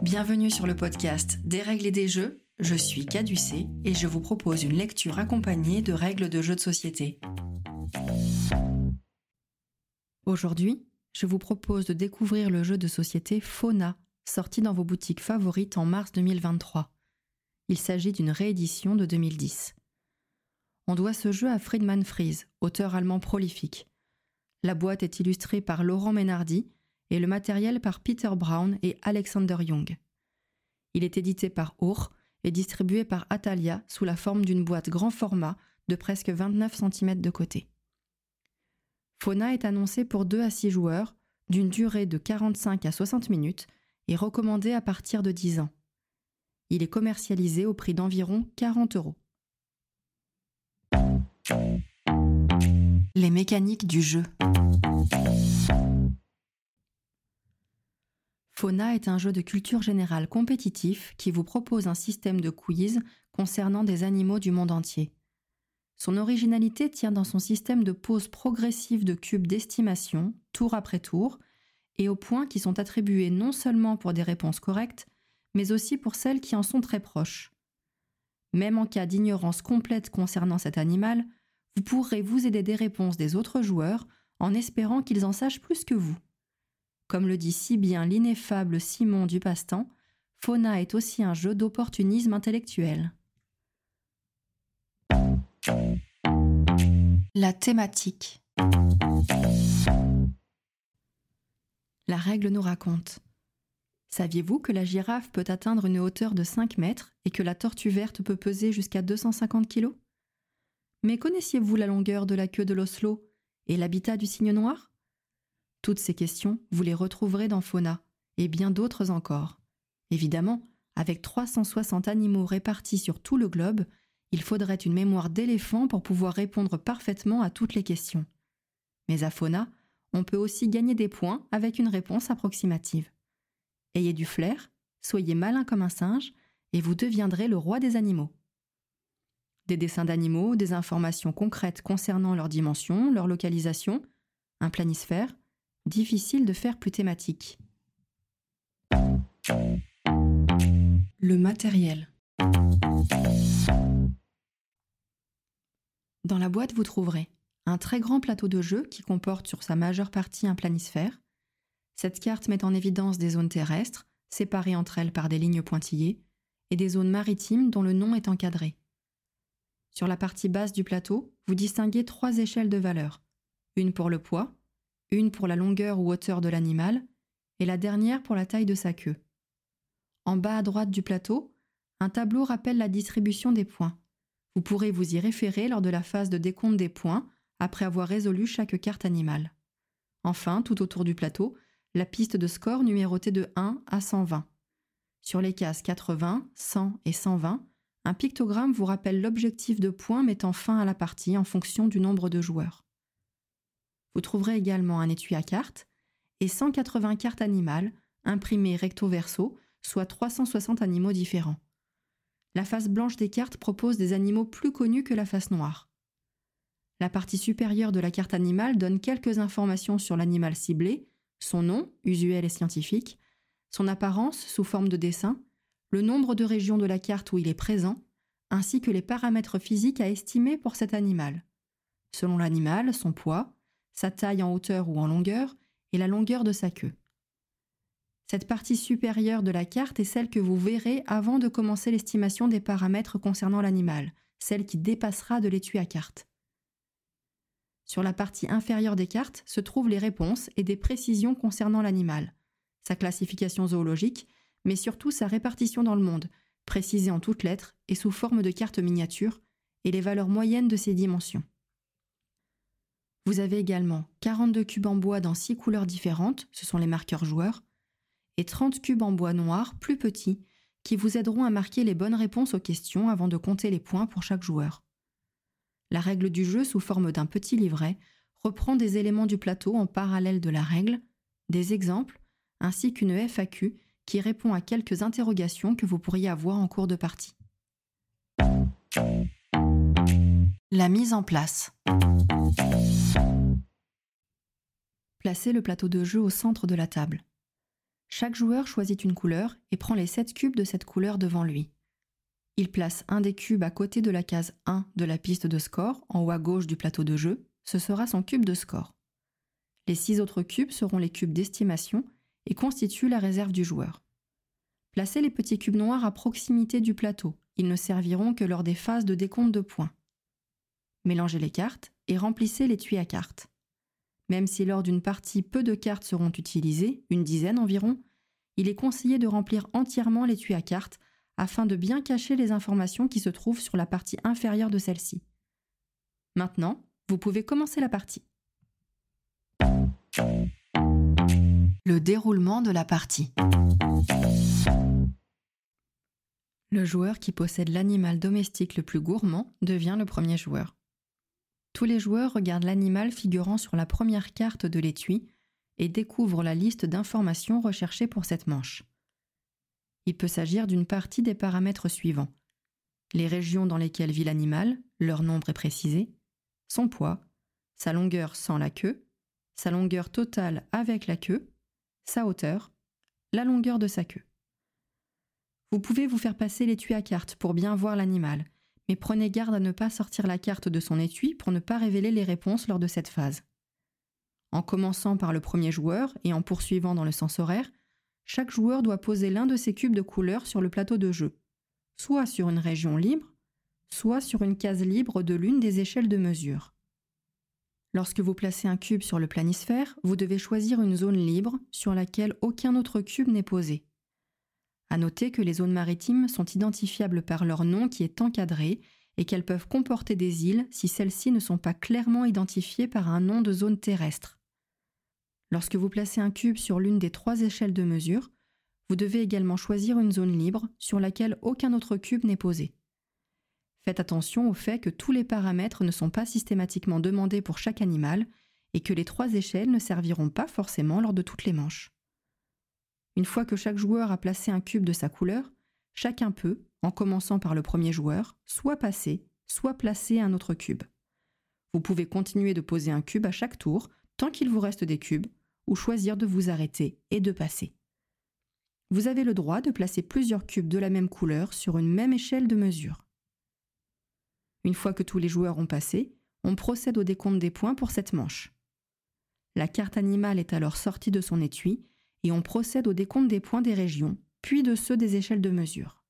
Bienvenue sur le podcast Des règles et des jeux. Je suis Caducée et je vous propose une lecture accompagnée de règles de jeux de société. Aujourd'hui, je vous propose de découvrir le jeu de société Fauna, sorti dans vos boutiques favorites en mars 2023. Il s'agit d'une réédition de 2010. On doit ce jeu à Friedman Fries, auteur allemand prolifique. La boîte est illustrée par Laurent Ménardi et le matériel par Peter Brown et Alexander Young. Il est édité par Our et distribué par Atalia sous la forme d'une boîte grand format de presque 29 cm de côté. Fauna est annoncé pour 2 à 6 joueurs, d'une durée de 45 à 60 minutes et recommandé à partir de 10 ans. Il est commercialisé au prix d'environ 40 euros. Les mécaniques du jeu. Fauna est un jeu de culture générale compétitif qui vous propose un système de quiz concernant des animaux du monde entier. Son originalité tient dans son système de pose progressive de cubes d'estimation, tour après tour, et aux points qui sont attribués non seulement pour des réponses correctes, mais aussi pour celles qui en sont très proches. Même en cas d'ignorance complète concernant cet animal, vous pourrez vous aider des réponses des autres joueurs en espérant qu'ils en sachent plus que vous. Comme le dit si bien l'ineffable Simon Dupastan, Fauna est aussi un jeu d'opportunisme intellectuel. La thématique. La règle nous raconte. Saviez-vous que la girafe peut atteindre une hauteur de 5 mètres et que la tortue verte peut peser jusqu'à 250 kg Mais connaissiez-vous la longueur de la queue de l'oslo et l'habitat du cygne noir? Toutes ces questions, vous les retrouverez dans Fauna, et bien d'autres encore. Évidemment, avec 360 animaux répartis sur tout le globe, il faudrait une mémoire d'éléphant pour pouvoir répondre parfaitement à toutes les questions. Mais à Fauna, on peut aussi gagner des points avec une réponse approximative. Ayez du flair, soyez malin comme un singe, et vous deviendrez le roi des animaux. Des dessins d'animaux, des informations concrètes concernant leur dimension, leur localisation, un planisphère, difficile de faire plus thématique. Le matériel. Dans la boîte, vous trouverez un très grand plateau de jeu qui comporte sur sa majeure partie un planisphère. Cette carte met en évidence des zones terrestres, séparées entre elles par des lignes pointillées, et des zones maritimes dont le nom est encadré. Sur la partie basse du plateau, vous distinguez trois échelles de valeur, une pour le poids, une pour la longueur ou hauteur de l'animal, et la dernière pour la taille de sa queue. En bas à droite du plateau, un tableau rappelle la distribution des points. Vous pourrez vous y référer lors de la phase de décompte des points, après avoir résolu chaque carte animale. Enfin, tout autour du plateau, la piste de score numérotée de 1 à 120. Sur les cases 80, 100 et 120, un pictogramme vous rappelle l'objectif de points mettant fin à la partie en fonction du nombre de joueurs. Vous trouverez également un étui à cartes et 180 cartes animales imprimées recto verso, soit 360 animaux différents. La face blanche des cartes propose des animaux plus connus que la face noire. La partie supérieure de la carte animale donne quelques informations sur l'animal ciblé, son nom, usuel et scientifique, son apparence sous forme de dessin, le nombre de régions de la carte où il est présent, ainsi que les paramètres physiques à estimer pour cet animal. Selon l'animal, son poids, sa taille en hauteur ou en longueur et la longueur de sa queue. Cette partie supérieure de la carte est celle que vous verrez avant de commencer l'estimation des paramètres concernant l'animal, celle qui dépassera de l'étui à carte. Sur la partie inférieure des cartes se trouvent les réponses et des précisions concernant l'animal, sa classification zoologique, mais surtout sa répartition dans le monde, précisée en toutes lettres et sous forme de cartes miniatures, et les valeurs moyennes de ses dimensions. Vous avez également 42 cubes en bois dans 6 couleurs différentes, ce sont les marqueurs joueurs, et 30 cubes en bois noir plus petits qui vous aideront à marquer les bonnes réponses aux questions avant de compter les points pour chaque joueur. La règle du jeu sous forme d'un petit livret reprend des éléments du plateau en parallèle de la règle, des exemples, ainsi qu'une FAQ qui répond à quelques interrogations que vous pourriez avoir en cours de partie. La mise en place. Placez le plateau de jeu au centre de la table. Chaque joueur choisit une couleur et prend les 7 cubes de cette couleur devant lui. Il place un des cubes à côté de la case 1 de la piste de score, en haut à gauche du plateau de jeu, ce sera son cube de score. Les 6 autres cubes seront les cubes d'estimation et constituent la réserve du joueur. Placez les petits cubes noirs à proximité du plateau, ils ne serviront que lors des phases de décompte de points. Mélangez les cartes et remplissez l'étui à cartes. Même si lors d'une partie peu de cartes seront utilisées, une dizaine environ, il est conseillé de remplir entièrement l'étui à cartes afin de bien cacher les informations qui se trouvent sur la partie inférieure de celle-ci. Maintenant, vous pouvez commencer la partie. Le déroulement de la partie. Le joueur qui possède l'animal domestique le plus gourmand devient le premier joueur. Tous les joueurs regardent l'animal figurant sur la première carte de l'étui et découvrent la liste d'informations recherchées pour cette manche. Il peut s'agir d'une partie des paramètres suivants. Les régions dans lesquelles vit l'animal, leur nombre est précisé, son poids, sa longueur sans la queue, sa longueur totale avec la queue, sa hauteur, la longueur de sa queue. Vous pouvez vous faire passer l'étui à carte pour bien voir l'animal, mais prenez garde à ne pas sortir la carte de son étui pour ne pas révéler les réponses lors de cette phase. En commençant par le premier joueur et en poursuivant dans le sens horaire, chaque joueur doit poser l'un de ses cubes de couleur sur le plateau de jeu, soit sur une région libre, soit sur une case libre de l'une des échelles de mesure. Lorsque vous placez un cube sur le planisphère, vous devez choisir une zone libre sur laquelle aucun autre cube n'est posé. À noter que les zones maritimes sont identifiables par leur nom qui est encadré et qu'elles peuvent comporter des îles si celles-ci ne sont pas clairement identifiées par un nom de zone terrestre. Lorsque vous placez un cube sur l'une des trois échelles de mesure, vous devez également choisir une zone libre sur laquelle aucun autre cube n'est posé. Faites attention au fait que tous les paramètres ne sont pas systématiquement demandés pour chaque animal et que les trois échelles ne serviront pas forcément lors de toutes les manches. Une fois que chaque joueur a placé un cube de sa couleur, chacun peut, en commençant par le premier joueur, soit passer, soit placer un autre cube. Vous pouvez continuer de poser un cube à chaque tour, tant qu'il vous reste des cubes, ou choisir de vous arrêter et de passer. Vous avez le droit de placer plusieurs cubes de la même couleur sur une même échelle de mesure. Une fois que tous les joueurs ont passé, on procède au décompte des points pour cette manche. La carte animale est alors sortie de son étui et on procède au décompte des points des régions, puis de ceux des échelles de mesure.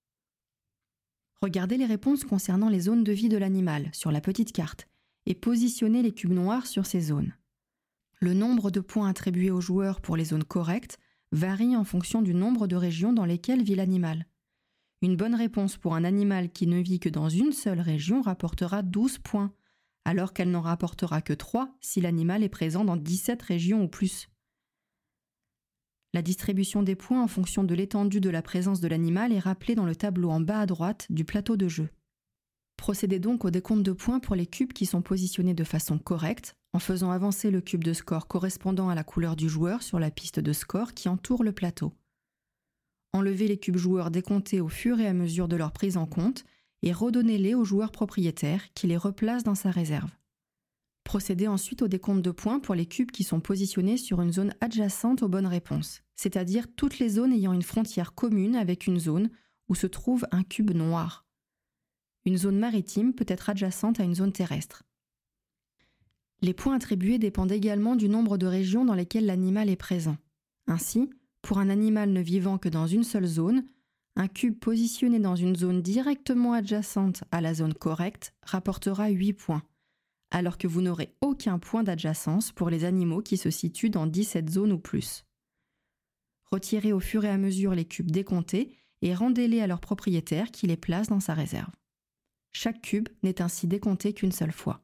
Regardez les réponses concernant les zones de vie de l'animal sur la petite carte et positionnez les cubes noirs sur ces zones. Le nombre de points attribués aux joueurs pour les zones correctes varie en fonction du nombre de régions dans lesquelles vit l'animal. Une bonne réponse pour un animal qui ne vit que dans une seule région rapportera 12 points, alors qu'elle n'en rapportera que 3 si l'animal est présent dans 17 régions ou plus. La distribution des points en fonction de l'étendue de la présence de l'animal est rappelée dans le tableau en bas à droite du plateau de jeu. Procédez donc au décompte de points pour les cubes qui sont positionnés de façon correcte, en faisant avancer le cube de score correspondant à la couleur du joueur sur la piste de score qui entoure le plateau. Enlevez les cubes joueurs décomptés au fur et à mesure de leur prise en compte et redonnez-les au joueur propriétaire qui les replace dans sa réserve. Procédez ensuite au décompte de points pour les cubes qui sont positionnés sur une zone adjacente aux bonnes réponses, c'est-à-dire toutes les zones ayant une frontière commune avec une zone où se trouve un cube noir. Une zone maritime peut être adjacente à une zone terrestre. Les points attribués dépendent également du nombre de régions dans lesquelles l'animal est présent. Ainsi, pour un animal ne vivant que dans une seule zone, un cube positionné dans une zone directement adjacente à la zone correcte rapportera 8 points alors que vous n'aurez aucun point d'adjacence pour les animaux qui se situent dans 17 zones ou plus. Retirez au fur et à mesure les cubes décomptés et rendez-les à leur propriétaire qui les place dans sa réserve. Chaque cube n'est ainsi décompté qu'une seule fois.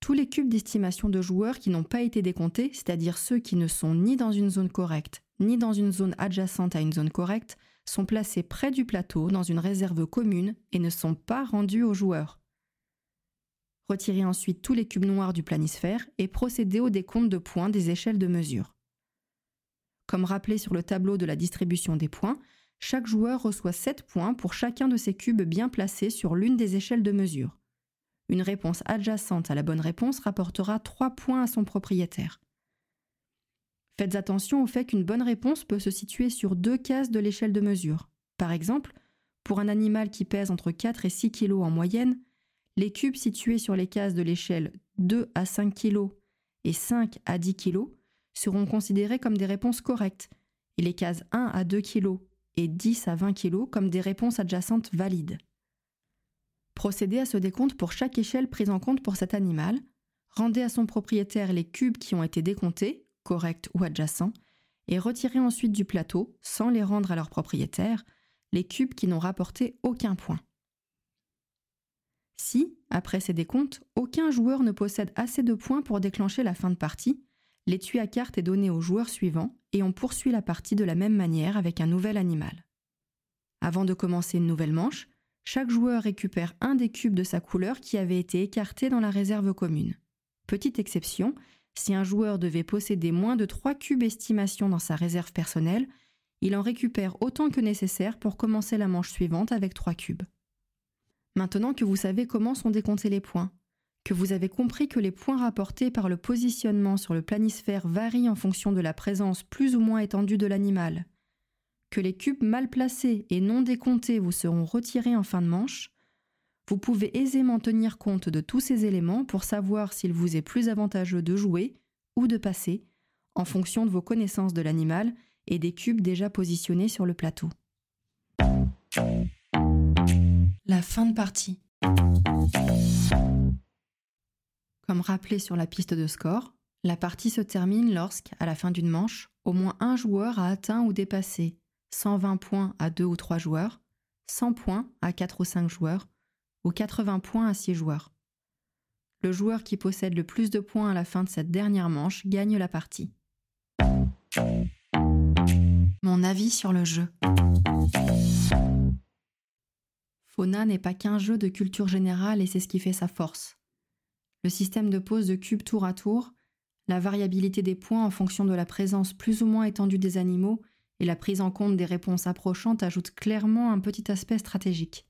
Tous les cubes d'estimation de joueurs qui n'ont pas été décomptés, c'est-à-dire ceux qui ne sont ni dans une zone correcte, ni dans une zone adjacente à une zone correcte, sont placés près du plateau dans une réserve commune et ne sont pas rendus aux joueurs. Retirez ensuite tous les cubes noirs du planisphère et procédez au décompte de points des échelles de mesure. Comme rappelé sur le tableau de la distribution des points, chaque joueur reçoit 7 points pour chacun de ses cubes bien placés sur l'une des échelles de mesure. Une réponse adjacente à la bonne réponse rapportera 3 points à son propriétaire. Faites attention au fait qu'une bonne réponse peut se situer sur deux cases de l'échelle de mesure. Par exemple, pour un animal qui pèse entre 4 et 6 kg en moyenne, les cubes situés sur les cases de l'échelle 2 à 5 kg et 5 à 10 kg seront considérés comme des réponses correctes, et les cases 1 à 2 kg et 10 à 20 kg comme des réponses adjacentes valides. Procédez à ce décompte pour chaque échelle prise en compte pour cet animal, rendez à son propriétaire les cubes qui ont été décomptés, corrects ou adjacents, et retirez ensuite du plateau, sans les rendre à leur propriétaire, les cubes qui n'ont rapporté aucun point. Si, après ces décomptes, aucun joueur ne possède assez de points pour déclencher la fin de partie, l'étui à cartes est donné au joueur suivant et on poursuit la partie de la même manière avec un nouvel animal. Avant de commencer une nouvelle manche, chaque joueur récupère un des cubes de sa couleur qui avait été écarté dans la réserve commune. Petite exception, si un joueur devait posséder moins de 3 cubes estimation dans sa réserve personnelle, il en récupère autant que nécessaire pour commencer la manche suivante avec 3 cubes. Maintenant que vous savez comment sont décomptés les points, que vous avez compris que les points rapportés par le positionnement sur le planisphère varient en fonction de la présence plus ou moins étendue de l'animal, que les cubes mal placés et non décomptés vous seront retirés en fin de manche, vous pouvez aisément tenir compte de tous ces éléments pour savoir s'il vous est plus avantageux de jouer ou de passer, en fonction de vos connaissances de l'animal et des cubes déjà positionnés sur le plateau. La fin de partie. Comme rappelé sur la piste de score, la partie se termine lorsque, à la fin d'une manche, au moins un joueur a atteint ou dépassé 120 points à 2 ou 3 joueurs, 100 points à 4 ou 5 joueurs, ou 80 points à 6 joueurs. Le joueur qui possède le plus de points à la fin de cette dernière manche gagne la partie. Mon avis sur le jeu. Fauna n'est pas qu'un jeu de culture générale et c'est ce qui fait sa force. Le système de pose de cubes tour à tour, la variabilité des points en fonction de la présence plus ou moins étendue des animaux et la prise en compte des réponses approchantes ajoutent clairement un petit aspect stratégique.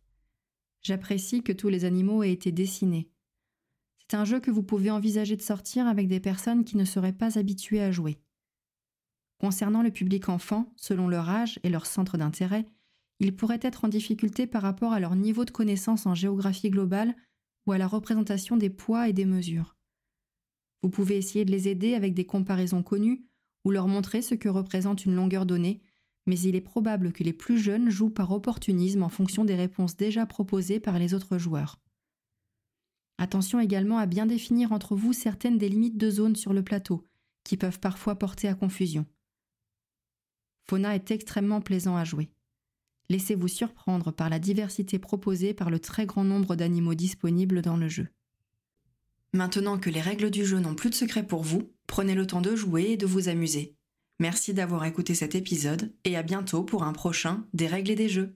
J'apprécie que tous les animaux aient été dessinés. C'est un jeu que vous pouvez envisager de sortir avec des personnes qui ne seraient pas habituées à jouer. Concernant le public enfant, selon leur âge et leur centre d'intérêt, ils pourraient être en difficulté par rapport à leur niveau de connaissance en géographie globale ou à la représentation des poids et des mesures. Vous pouvez essayer de les aider avec des comparaisons connues ou leur montrer ce que représente une longueur donnée, mais il est probable que les plus jeunes jouent par opportunisme en fonction des réponses déjà proposées par les autres joueurs. Attention également à bien définir entre vous certaines des limites de zone sur le plateau, qui peuvent parfois porter à confusion. Fauna est extrêmement plaisant à jouer. Laissez-vous surprendre par la diversité proposée par le très grand nombre d'animaux disponibles dans le jeu. Maintenant que les règles du jeu n'ont plus de secret pour vous, prenez le temps de jouer et de vous amuser. Merci d'avoir écouté cet épisode et à bientôt pour un prochain Des règles et des jeux.